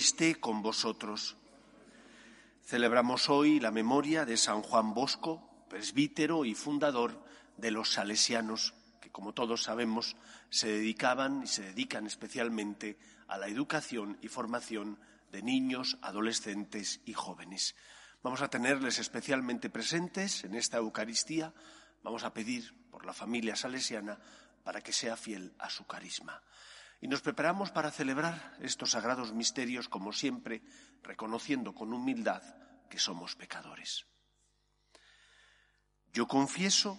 esté con vosotros. Celebramos hoy la memoria de San Juan Bosco, presbítero y fundador de los salesianos, que como todos sabemos se dedicaban y se dedican especialmente a la educación y formación de niños, adolescentes y jóvenes. Vamos a tenerles especialmente presentes en esta Eucaristía. Vamos a pedir por la familia salesiana para que sea fiel a su carisma. Y nos preparamos para celebrar estos sagrados misterios, como siempre, reconociendo con humildad que somos pecadores. Yo confieso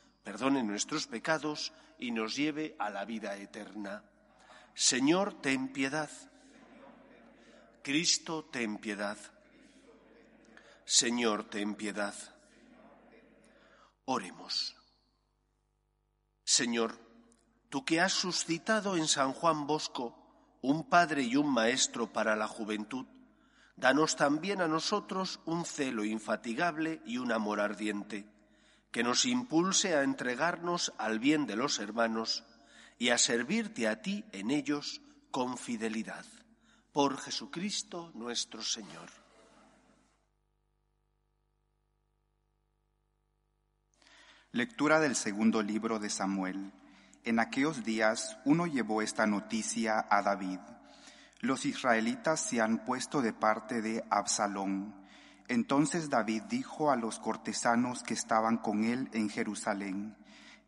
perdone nuestros pecados y nos lleve a la vida eterna. Señor, ten piedad. Cristo, ten piedad. Señor, ten piedad. Oremos. Señor, tú que has suscitado en San Juan Bosco un padre y un maestro para la juventud, danos también a nosotros un celo infatigable y un amor ardiente, que nos impulse a entregarnos al bien de los hermanos y a servirte a ti en ellos con fidelidad. Por Jesucristo nuestro Señor. Lectura del segundo libro de Samuel. En aquellos días uno llevó esta noticia a David. Los israelitas se han puesto de parte de Absalón. Entonces David dijo a los cortesanos que estaban con él en Jerusalén,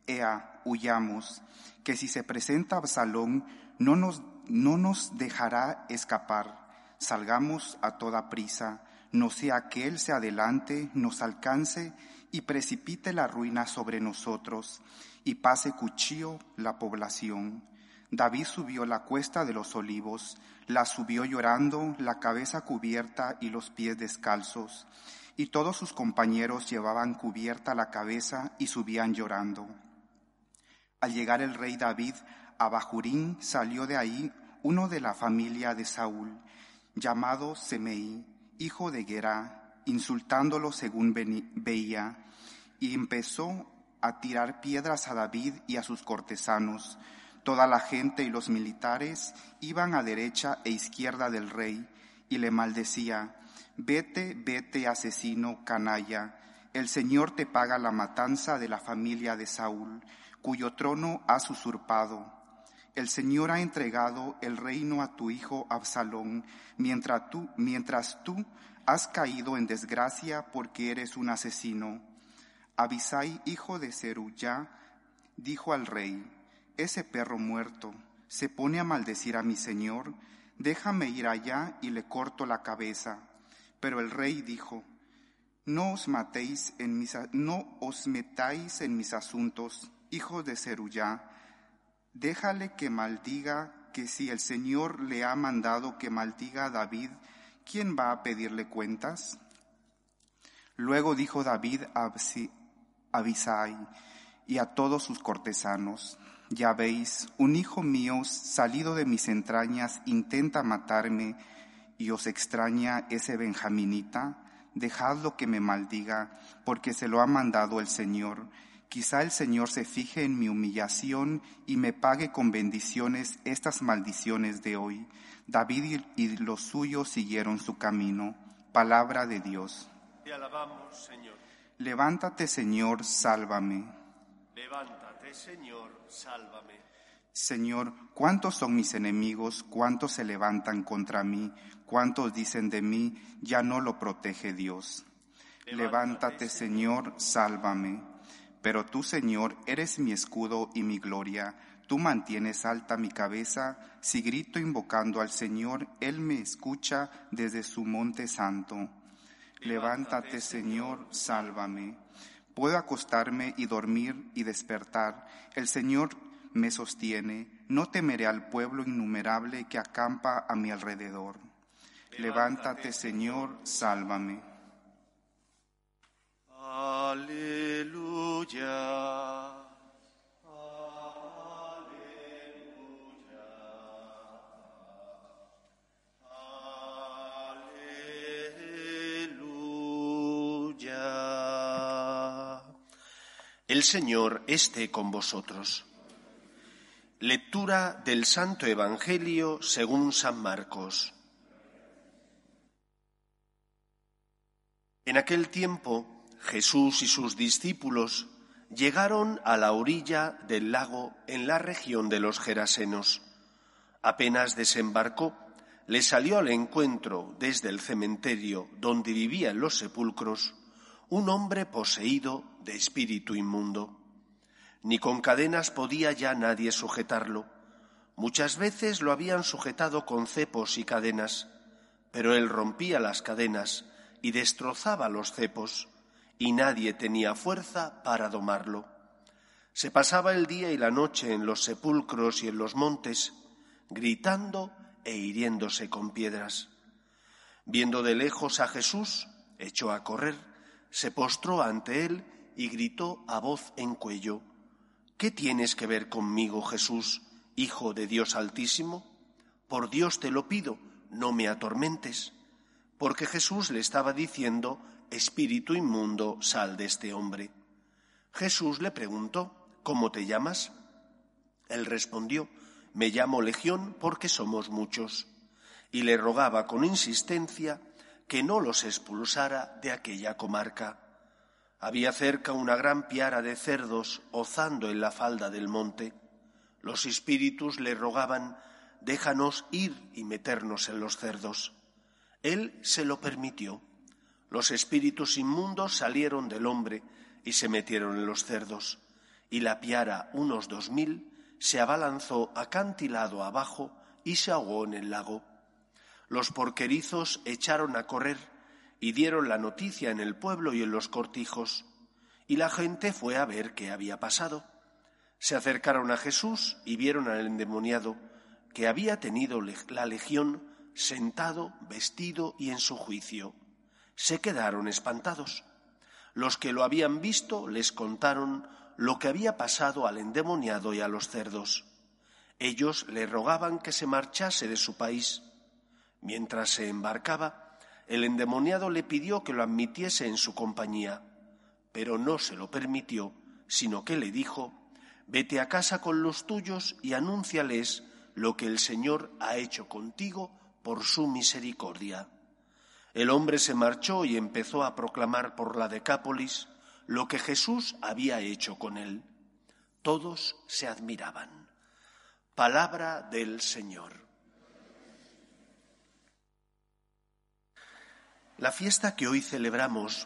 Ea, huyamos, que si se presenta Absalón no nos, no nos dejará escapar. Salgamos a toda prisa, no sea que él se adelante, nos alcance y precipite la ruina sobre nosotros y pase cuchillo la población. David subió la cuesta de los olivos, la subió llorando, la cabeza cubierta y los pies descalzos, y todos sus compañeros llevaban cubierta la cabeza y subían llorando. Al llegar el rey David a Bajurín, salió de ahí uno de la familia de Saúl, llamado Semei, hijo de Gerá, insultándolo según veía, y empezó a tirar piedras a David y a sus cortesanos. Toda la gente y los militares iban a derecha e izquierda del rey y le maldecía, vete, vete, asesino, canalla, el Señor te paga la matanza de la familia de Saúl, cuyo trono has usurpado. El Señor ha entregado el reino a tu hijo Absalón, mientras tú, mientras tú has caído en desgracia porque eres un asesino. Abisai, hijo de Zeruyá, dijo al rey, ese perro muerto se pone a maldecir a mi señor, déjame ir allá y le corto la cabeza. Pero el rey dijo, no os matéis en mis, no os metáis en mis asuntos, hijo de Zeruyá, déjale que maldiga, que si el Señor le ha mandado que maldiga a David, ¿quién va a pedirle cuentas? Luego dijo David a Abisai y a todos sus cortesanos, ya veis, un hijo mío salido de mis entrañas intenta matarme y os extraña ese benjaminita, dejadlo que me maldiga, porque se lo ha mandado el Señor. Quizá el Señor se fije en mi humillación y me pague con bendiciones estas maldiciones de hoy. David y los suyos siguieron su camino. Palabra de Dios. Te alabamos, Señor. Levántate, Señor, sálvame. Levántate, Señor, sálvame. Señor, ¿cuántos son mis enemigos? ¿Cuántos se levantan contra mí? ¿Cuántos dicen de mí, ya no lo protege Dios? Levántate, Señor, sálvame. Pero tú, Señor, eres mi escudo y mi gloria. tú mantienes alta mi cabeza, si grito invocando al Señor, Él me escucha desde su monte santo. Levántate, Señor, sálvame. Puedo acostarme y dormir y despertar. El Señor me sostiene. No temeré al pueblo innumerable que acampa a mi alrededor. Levántate, Señor, sálvame. Aleluya. El Señor esté con vosotros. Lectura del Santo Evangelio según San Marcos. En aquel tiempo Jesús y sus discípulos llegaron a la orilla del lago en la región de los Gerasenos. Apenas desembarcó, le salió al encuentro desde el cementerio donde vivían los sepulcros un hombre poseído de espíritu inmundo. Ni con cadenas podía ya nadie sujetarlo. Muchas veces lo habían sujetado con cepos y cadenas, pero él rompía las cadenas y destrozaba los cepos, y nadie tenía fuerza para domarlo. Se pasaba el día y la noche en los sepulcros y en los montes, gritando e hiriéndose con piedras. Viendo de lejos a Jesús, echó a correr se postró ante él y gritó a voz en cuello, ¿Qué tienes que ver conmigo, Jesús, Hijo de Dios Altísimo? Por Dios te lo pido, no me atormentes. Porque Jesús le estaba diciendo, Espíritu inmundo, sal de este hombre. Jesús le preguntó, ¿cómo te llamas? Él respondió, me llamo Legión porque somos muchos. Y le rogaba con insistencia que no los expulsara de aquella comarca. Había cerca una gran piara de cerdos ozando en la falda del monte. Los espíritus le rogaban, déjanos ir y meternos en los cerdos. Él se lo permitió. Los espíritus inmundos salieron del hombre y se metieron en los cerdos, y la piara, unos dos mil, se abalanzó acantilado abajo y se ahogó en el lago. Los porquerizos echaron a correr y dieron la noticia en el pueblo y en los cortijos, y la gente fue a ver qué había pasado. Se acercaron a Jesús y vieron al endemoniado que había tenido la legión sentado, vestido y en su juicio. Se quedaron espantados. Los que lo habían visto les contaron lo que había pasado al endemoniado y a los cerdos. Ellos le rogaban que se marchase de su país. Mientras se embarcaba, el endemoniado le pidió que lo admitiese en su compañía, pero no se lo permitió, sino que le dijo, Vete a casa con los tuyos y anúnciales lo que el Señor ha hecho contigo por su misericordia. El hombre se marchó y empezó a proclamar por la Decápolis lo que Jesús había hecho con él. Todos se admiraban. Palabra del Señor. La fiesta que hoy celebramos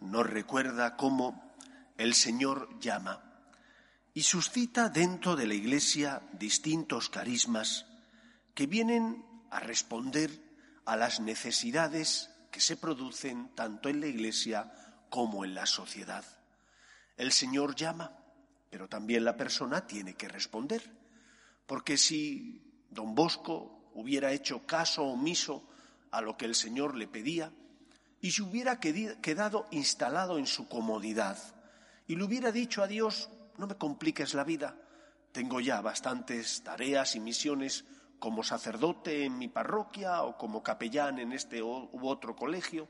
nos recuerda cómo el Señor llama y suscita dentro de la Iglesia distintos carismas que vienen a responder a las necesidades que se producen tanto en la Iglesia como en la sociedad. El Señor llama, pero también la persona tiene que responder, porque si don Bosco hubiera hecho caso omiso a lo que el Señor le pedía, y se hubiera quedado instalado en su comodidad. Y le hubiera dicho a Dios, no me compliques la vida, tengo ya bastantes tareas y misiones como sacerdote en mi parroquia o como capellán en este u otro colegio,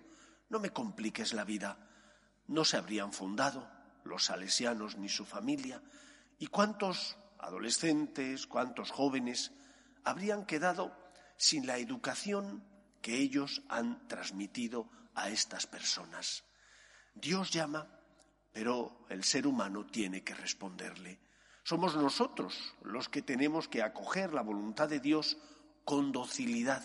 no me compliques la vida. No se habrían fundado los salesianos ni su familia, y cuántos adolescentes, cuántos jóvenes habrían quedado sin la educación que ellos han transmitido a estas personas. Dios llama, pero el ser humano tiene que responderle. Somos nosotros los que tenemos que acoger la voluntad de Dios con docilidad,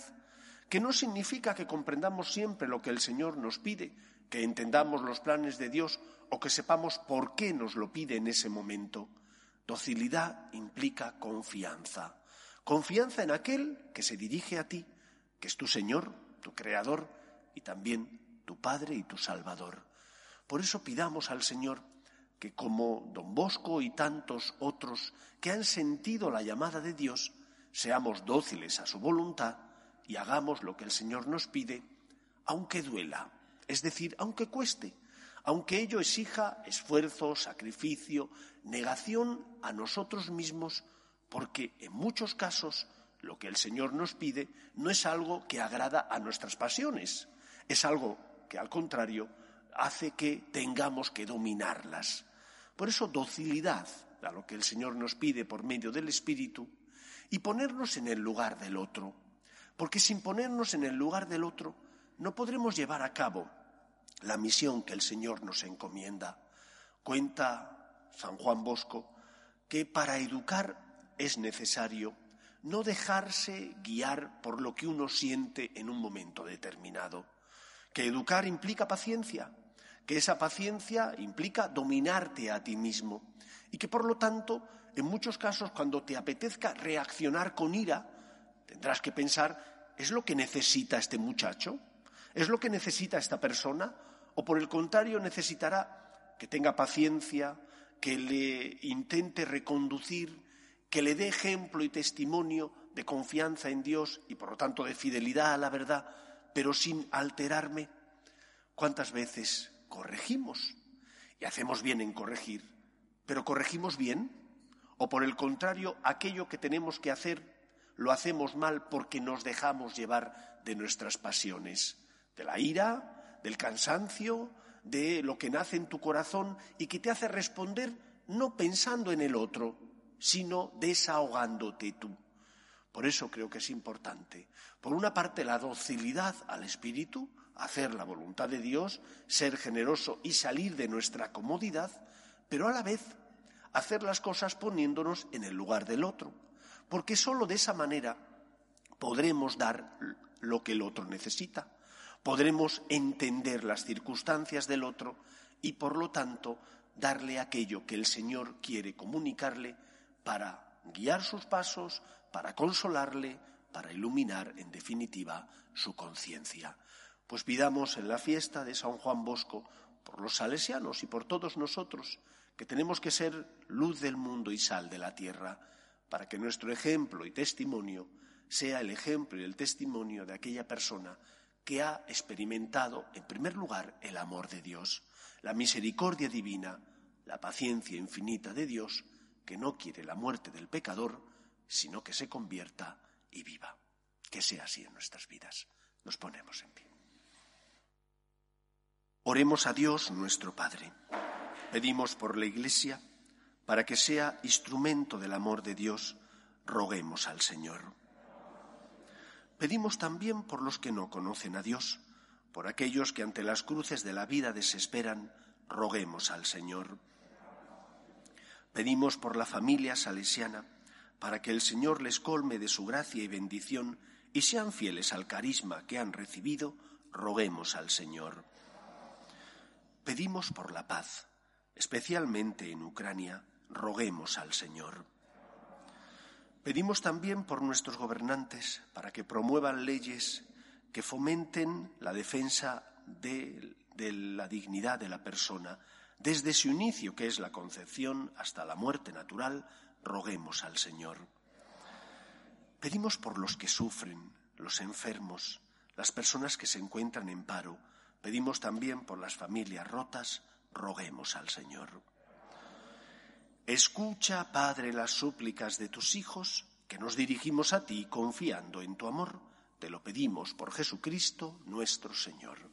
que no significa que comprendamos siempre lo que el Señor nos pide, que entendamos los planes de Dios o que sepamos por qué nos lo pide en ese momento. Docilidad implica confianza. Confianza en aquel que se dirige a ti, que es tu Señor, tu Creador y también tu Padre y tu Salvador. Por eso pidamos al Señor que como don Bosco y tantos otros que han sentido la llamada de Dios, seamos dóciles a su voluntad y hagamos lo que el Señor nos pide, aunque duela, es decir, aunque cueste, aunque ello exija esfuerzo, sacrificio, negación a nosotros mismos, porque en muchos casos lo que el Señor nos pide no es algo que agrada a nuestras pasiones, es algo que al contrario hace que tengamos que dominarlas. Por eso docilidad a lo que el Señor nos pide por medio del Espíritu y ponernos en el lugar del otro, porque sin ponernos en el lugar del otro no podremos llevar a cabo la misión que el Señor nos encomienda. Cuenta San Juan Bosco que para educar es necesario no dejarse guiar por lo que uno siente en un momento determinado, que educar implica paciencia, que esa paciencia implica dominarte a ti mismo y que por lo tanto, en muchos casos, cuando te apetezca reaccionar con ira, tendrás que pensar, ¿es lo que necesita este muchacho? ¿Es lo que necesita esta persona? ¿O por el contrario necesitará que tenga paciencia, que le intente reconducir, que le dé ejemplo y testimonio de confianza en Dios y por lo tanto de fidelidad a la verdad, pero sin alterarme? ¿Cuántas veces corregimos y hacemos bien en corregir, pero corregimos bien o por el contrario aquello que tenemos que hacer lo hacemos mal porque nos dejamos llevar de nuestras pasiones, de la ira, del cansancio, de lo que nace en tu corazón y que te hace responder no pensando en el otro, sino desahogándote tú. Por eso creo que es importante, por una parte, la docilidad al Espíritu, hacer la voluntad de Dios, ser generoso y salir de nuestra comodidad, pero a la vez hacer las cosas poniéndonos en el lugar del otro, porque sólo de esa manera podremos dar lo que el otro necesita, podremos entender las circunstancias del otro y, por lo tanto, darle aquello que el Señor quiere comunicarle para guiar sus pasos, para consolarle, para iluminar, en definitiva, su conciencia. Pues pidamos en la fiesta de San Juan Bosco por los salesianos y por todos nosotros, que tenemos que ser luz del mundo y sal de la tierra, para que nuestro ejemplo y testimonio sea el ejemplo y el testimonio de aquella persona que ha experimentado, en primer lugar, el amor de Dios, la misericordia divina, la paciencia infinita de Dios, que no quiere la muerte del pecador, sino que se convierta y viva. Que sea así en nuestras vidas. Nos ponemos en pie. Oremos a Dios nuestro Padre. Pedimos por la Iglesia, para que sea instrumento del amor de Dios, roguemos al Señor. Pedimos también por los que no conocen a Dios, por aquellos que ante las cruces de la vida desesperan, roguemos al Señor. Pedimos por la familia salesiana, para que el Señor les colme de su gracia y bendición y sean fieles al carisma que han recibido, roguemos al Señor. Pedimos por la paz, especialmente en Ucrania, roguemos al Señor. Pedimos también por nuestros gobernantes para que promuevan leyes que fomenten la defensa de, de, la dignidad de la persona desde su inicio, que es la concepción, hasta la muerte natural, roguemos al Señor. Pedimos por los que sufren, los enfermos, las personas que se encuentran en paro, Pedimos también por las familias rotas, roguemos al Señor. Escucha, Padre, las súplicas de tus hijos, que nos dirigimos a ti confiando en tu amor. Te lo pedimos por Jesucristo nuestro Señor.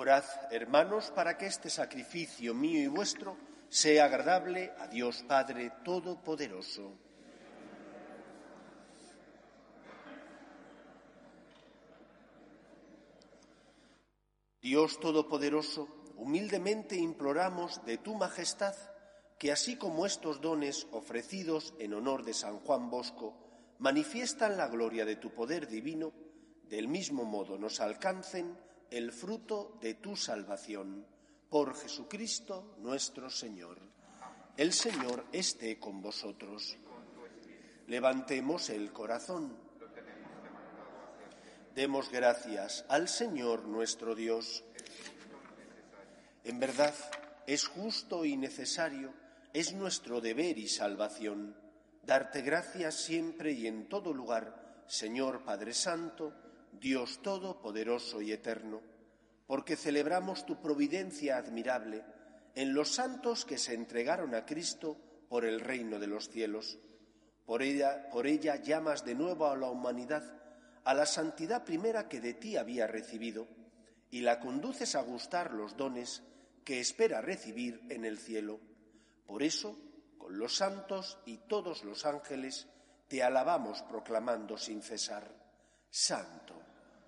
Orad, hermanos, para que este sacrificio mío y vuestro sea agradable a Dios Padre Todopoderoso. Dios Todopoderoso, humildemente imploramos de tu majestad que así como estos dones ofrecidos en honor de San Juan Bosco manifiestan la gloria de tu poder divino, del mismo modo nos alcancen el fruto de tu salvación. Por Jesucristo nuestro Señor. El Señor esté con vosotros. Levantemos el corazón. Demos gracias al Señor nuestro Dios. En verdad, es justo y necesario, es nuestro deber y salvación, darte gracias siempre y en todo lugar, Señor Padre Santo, Dios Todopoderoso y Eterno, porque celebramos tu providencia admirable en los santos que se entregaron a Cristo por el reino de los cielos. Por ella, llamas de nuevo a la humanidad a la santidad primera que de ti había recibido, y la conduces a gustar los dones que espera recibir en el cielo. Por eso, con los santos y todos los ángeles, te alabamos proclamando sin cesar, Santo,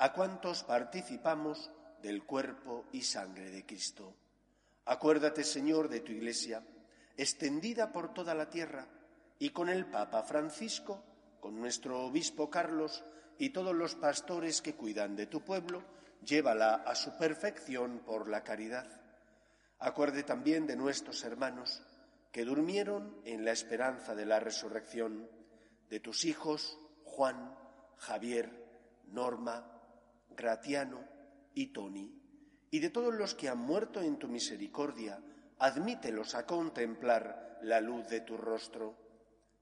a cuantos participamos del cuerpo y sangre de Cristo. Acuérdate, Señor, de tu Iglesia, extendida por toda la tierra, y con el Papa Francisco, con nuestro Obispo Carlos y todos los pastores que cuidan de tu pueblo, llévala a su perfección por la caridad. Acuerde también de nuestros hermanos que durmieron en la esperanza de la resurrección de tus hijos Juan, Javier, Norma, Gratiano, y Tony, y de todos los que han muerto en tu misericordia, admítelos a contemplar la luz de tu rostro.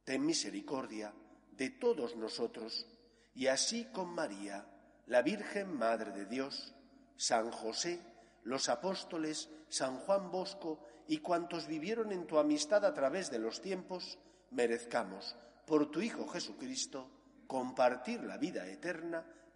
Ten misericordia de todos nosotros, y así con María, la Virgen Madre de Dios, San José, los apóstoles, San Juan Bosco y cuantos vivieron en tu amistad a través de los tiempos, merezcamos, por tu Hijo Jesucristo, compartir la vida eterna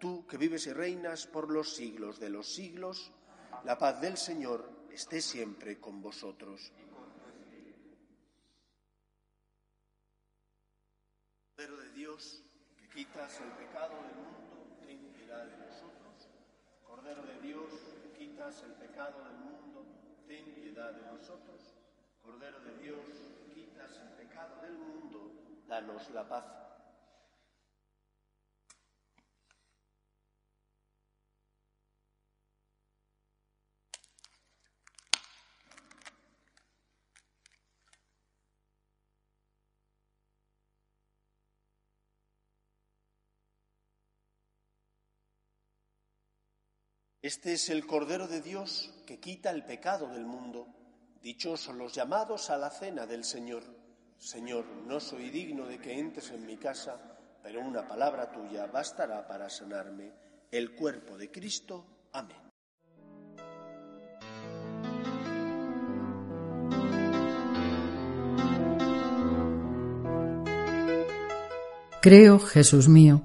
Tú que vives y reinas por los siglos de los siglos, la paz del Señor esté siempre con vosotros. Pero de Dios, que quitas el pecado del mundo, ten piedad de Cordero de Dios, quitas el pecado del mundo, ten piedad de nosotros. Cordero de Dios, quitas el pecado del mundo, danos la paz. Este es el Cordero de Dios que quita el pecado del mundo. Dichosos los llamados a la cena del Señor. Señor, no soy digno de que entres en mi casa, pero una palabra tuya bastará para sanarme. El cuerpo de Cristo. Amén. Creo, Jesús mío,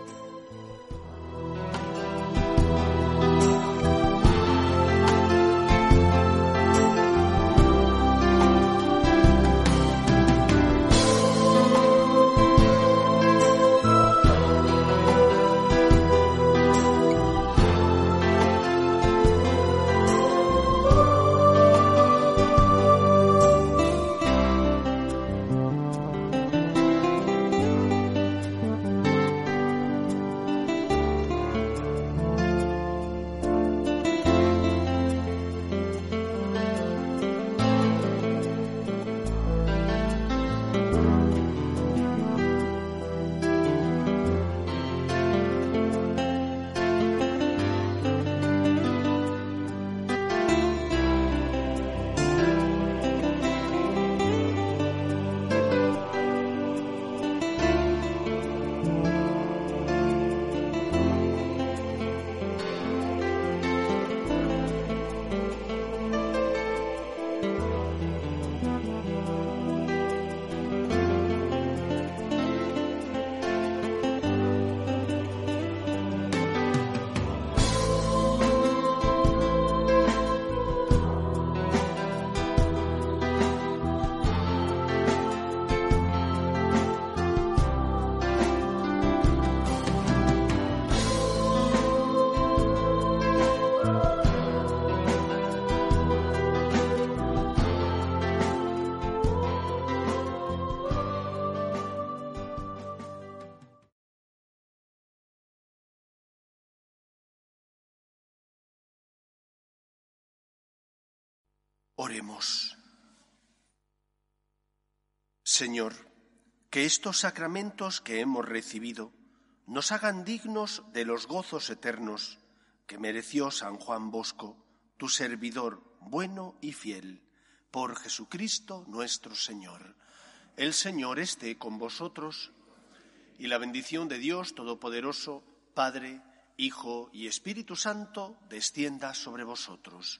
Oremos. Señor, que estos sacramentos que hemos recibido nos hagan dignos de los gozos eternos que mereció San Juan Bosco, tu servidor bueno y fiel, por Jesucristo nuestro Señor. El Señor esté con vosotros y la bendición de Dios Todopoderoso, Padre, Hijo y Espíritu Santo, descienda sobre vosotros.